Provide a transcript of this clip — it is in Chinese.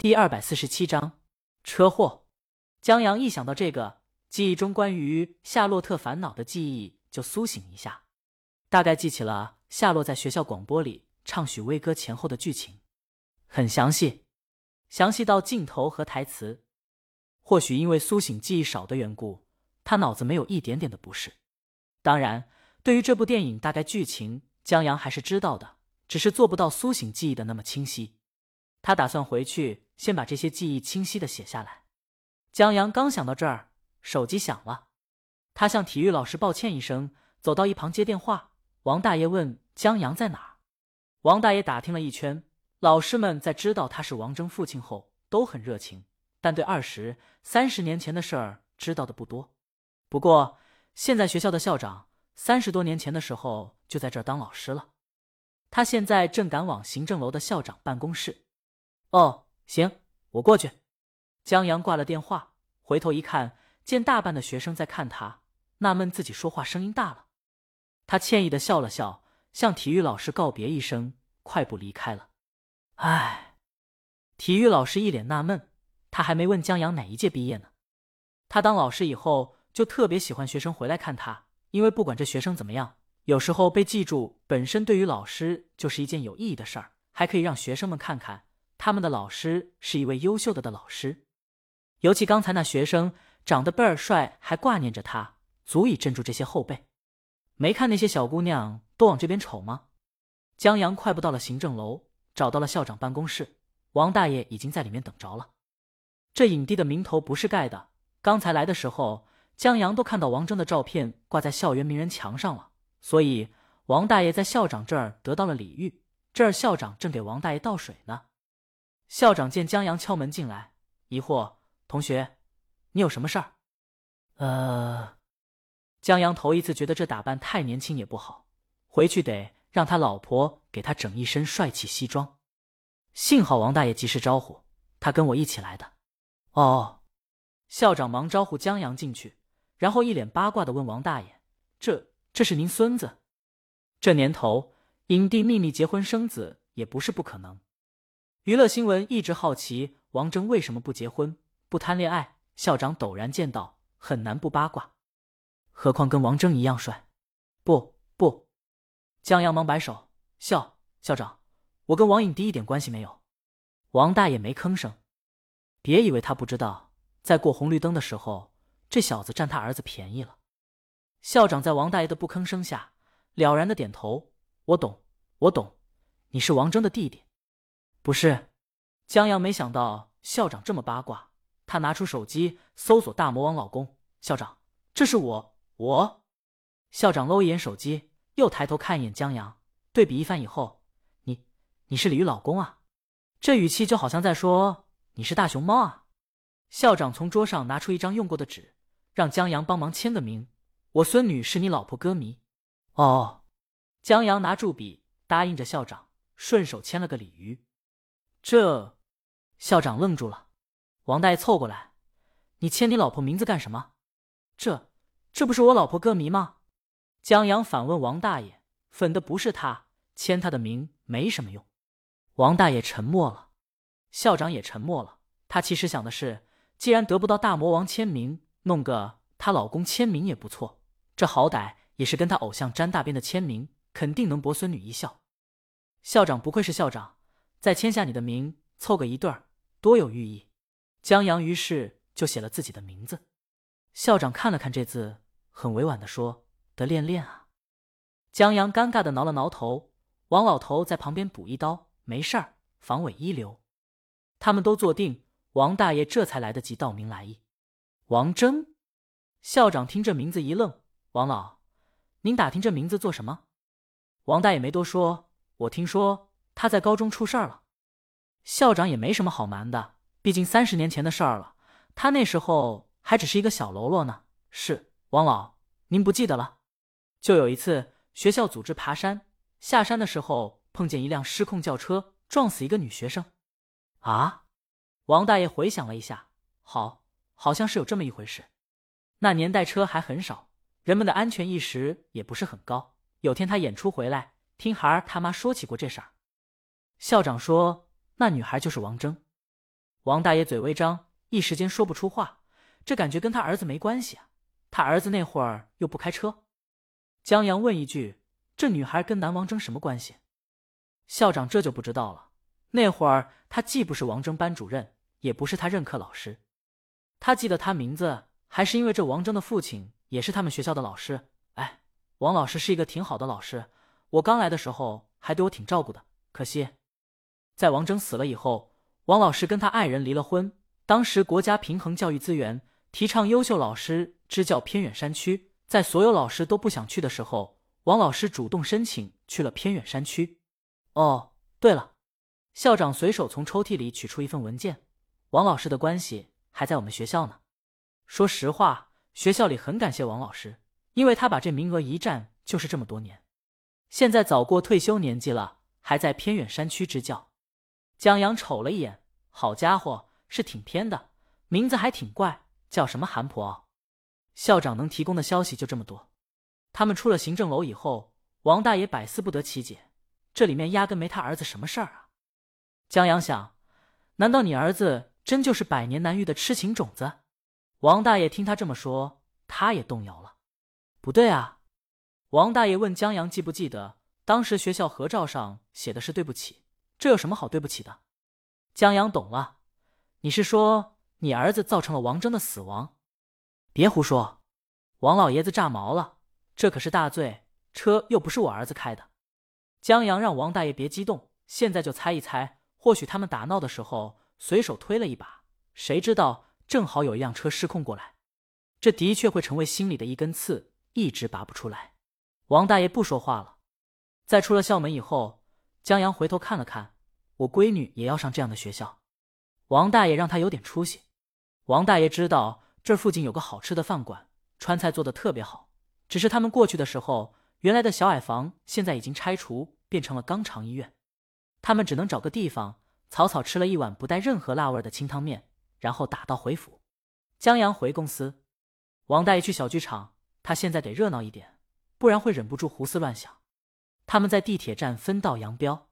第二百四十七章车祸。江阳一想到这个，记忆中关于夏洛特烦恼的记忆就苏醒一下，大概记起了夏洛在学校广播里唱许巍歌前后的剧情，很详细，详细到镜头和台词。或许因为苏醒记忆少的缘故，他脑子没有一点点的不适。当然，对于这部电影大概剧情，江阳还是知道的，只是做不到苏醒记忆的那么清晰。他打算回去先把这些记忆清晰的写下来。江阳刚想到这儿，手机响了。他向体育老师抱歉一声，走到一旁接电话。王大爷问江阳在哪儿。王大爷打听了一圈，老师们在知道他是王峥父亲后都很热情，但对二十三十年前的事儿知道的不多。不过现在学校的校长三十多年前的时候就在这儿当老师了。他现在正赶往行政楼的校长办公室。哦，行，我过去。江阳挂了电话，回头一看，见大半的学生在看他，纳闷自己说话声音大了。他歉意的笑了笑，向体育老师告别一声，快步离开了。唉，体育老师一脸纳闷，他还没问江阳哪一届毕业呢。他当老师以后，就特别喜欢学生回来看他，因为不管这学生怎么样，有时候被记住，本身对于老师就是一件有意义的事儿，还可以让学生们看看。他们的老师是一位优秀的的老师，尤其刚才那学生长得倍儿帅，还挂念着他，足以镇住这些后辈。没看那些小姑娘都往这边瞅吗？江阳快步到了行政楼，找到了校长办公室，王大爷已经在里面等着了。这影帝的名头不是盖的，刚才来的时候，江阳都看到王峥的照片挂在校园名人墙上了，所以王大爷在校长这儿得到了礼遇。这儿校长正给王大爷倒水呢。校长见江阳敲门进来，疑惑：“同学，你有什么事儿？”呃，江阳头一次觉得这打扮太年轻也不好，回去得让他老婆给他整一身帅气西装。幸好王大爷及时招呼他跟我一起来的。哦，校长忙招呼江阳进去，然后一脸八卦的问王大爷：“这这是您孙子？这年头，影帝秘密结婚生子也不是不可能。”娱乐新闻一直好奇王峥为什么不结婚、不谈恋爱。校长陡然见到，很难不八卦。何况跟王峥一样帅。不不，江阳忙摆手，校校长，我跟王影帝一点关系没有。王大爷没吭声。别以为他不知道，在过红绿灯的时候，这小子占他儿子便宜了。校长在王大爷的不吭声下，了然的点头。我懂，我懂，你是王峥的弟弟。不是，江阳没想到校长这么八卦，他拿出手机搜索大魔王老公。校长，这是我，我。校长搂一眼手机，又抬头看一眼江阳，对比一番以后，你，你是鲤鱼老公啊？这语气就好像在说你是大熊猫啊。校长从桌上拿出一张用过的纸，让江阳帮忙签个名。我孙女是你老婆歌迷。哦，江阳拿住笔，答应着校长，顺手签了个鲤鱼。这，校长愣住了。王大爷凑过来：“你签你老婆名字干什么？这，这不是我老婆歌迷吗？”江阳反问王大爷：“粉的不是他，签他的名没什么用。”王大爷沉默了，校长也沉默了。他其实想的是，既然得不到大魔王签名，弄个她老公签名也不错。这好歹也是跟他偶像沾大边的签名，肯定能博孙女一笑。校长不愧是校长。再签下你的名，凑个一对儿，多有寓意。江阳于是就写了自己的名字。校长看了看这字，很委婉的说：“得练练啊。”江阳尴尬的挠了挠头。王老头在旁边补一刀：“没事儿，防伪一流。”他们都坐定，王大爷这才来得及道明来意。王峥。校长听这名字一愣：“王老，您打听这名字做什么？”王大爷没多说：“我听说。”他在高中出事儿了，校长也没什么好瞒的，毕竟三十年前的事儿了。他那时候还只是一个小喽啰呢。是王老，您不记得了？就有一次学校组织爬山，下山的时候碰见一辆失控轿车，撞死一个女学生。啊！王大爷回想了一下，好，好像是有这么一回事。那年代车还很少，人们的安全意识也不是很高。有天他演出回来，听孩儿他妈说起过这事儿。校长说：“那女孩就是王峥。”王大爷嘴微张，一时间说不出话。这感觉跟他儿子没关系啊，他儿子那会儿又不开车。江阳问一句：“这女孩跟南王征什么关系？”校长这就不知道了。那会儿他既不是王征班主任，也不是他任课老师。他记得他名字，还是因为这王征的父亲也是他们学校的老师。哎，王老师是一个挺好的老师，我刚来的时候还对我挺照顾的。可惜，在王征死了以后，王老师跟他爱人离了婚。当时国家平衡教育资源，提倡优秀老师支教偏远山区，在所有老师都不想去的时候，王老师主动申请去了偏远山区。哦，对了，校长随手从抽屉里取出一份文件，王老师的关系还在我们学校呢。说实话，学校里很感谢王老师，因为他把这名额一占就是这么多年，现在早过退休年纪了，还在偏远山区支教。江阳瞅了一眼，好家伙！是挺偏的，名字还挺怪，叫什么韩婆。校长能提供的消息就这么多。他们出了行政楼以后，王大爷百思不得其解，这里面压根没他儿子什么事儿啊。江阳想，难道你儿子真就是百年难遇的痴情种子？王大爷听他这么说，他也动摇了。不对啊，王大爷问江阳记不记得当时学校合照上写的是对不起，这有什么好对不起的？江阳懂了。你是说你儿子造成了王征的死亡？别胡说！王老爷子炸毛了，这可是大罪。车又不是我儿子开的。江阳让王大爷别激动，现在就猜一猜，或许他们打闹的时候随手推了一把，谁知道正好有一辆车失控过来，这的确会成为心里的一根刺，一直拔不出来。王大爷不说话了。在出了校门以后，江阳回头看了看，我闺女也要上这样的学校。王大爷让他有点出息。王大爷知道这附近有个好吃的饭馆，川菜做的特别好。只是他们过去的时候，原来的小矮房现在已经拆除，变成了肛肠医院。他们只能找个地方草草吃了一碗不带任何辣味的清汤面，然后打道回府。江阳回公司，王大爷去小剧场。他现在得热闹一点，不然会忍不住胡思乱想。他们在地铁站分道扬镳。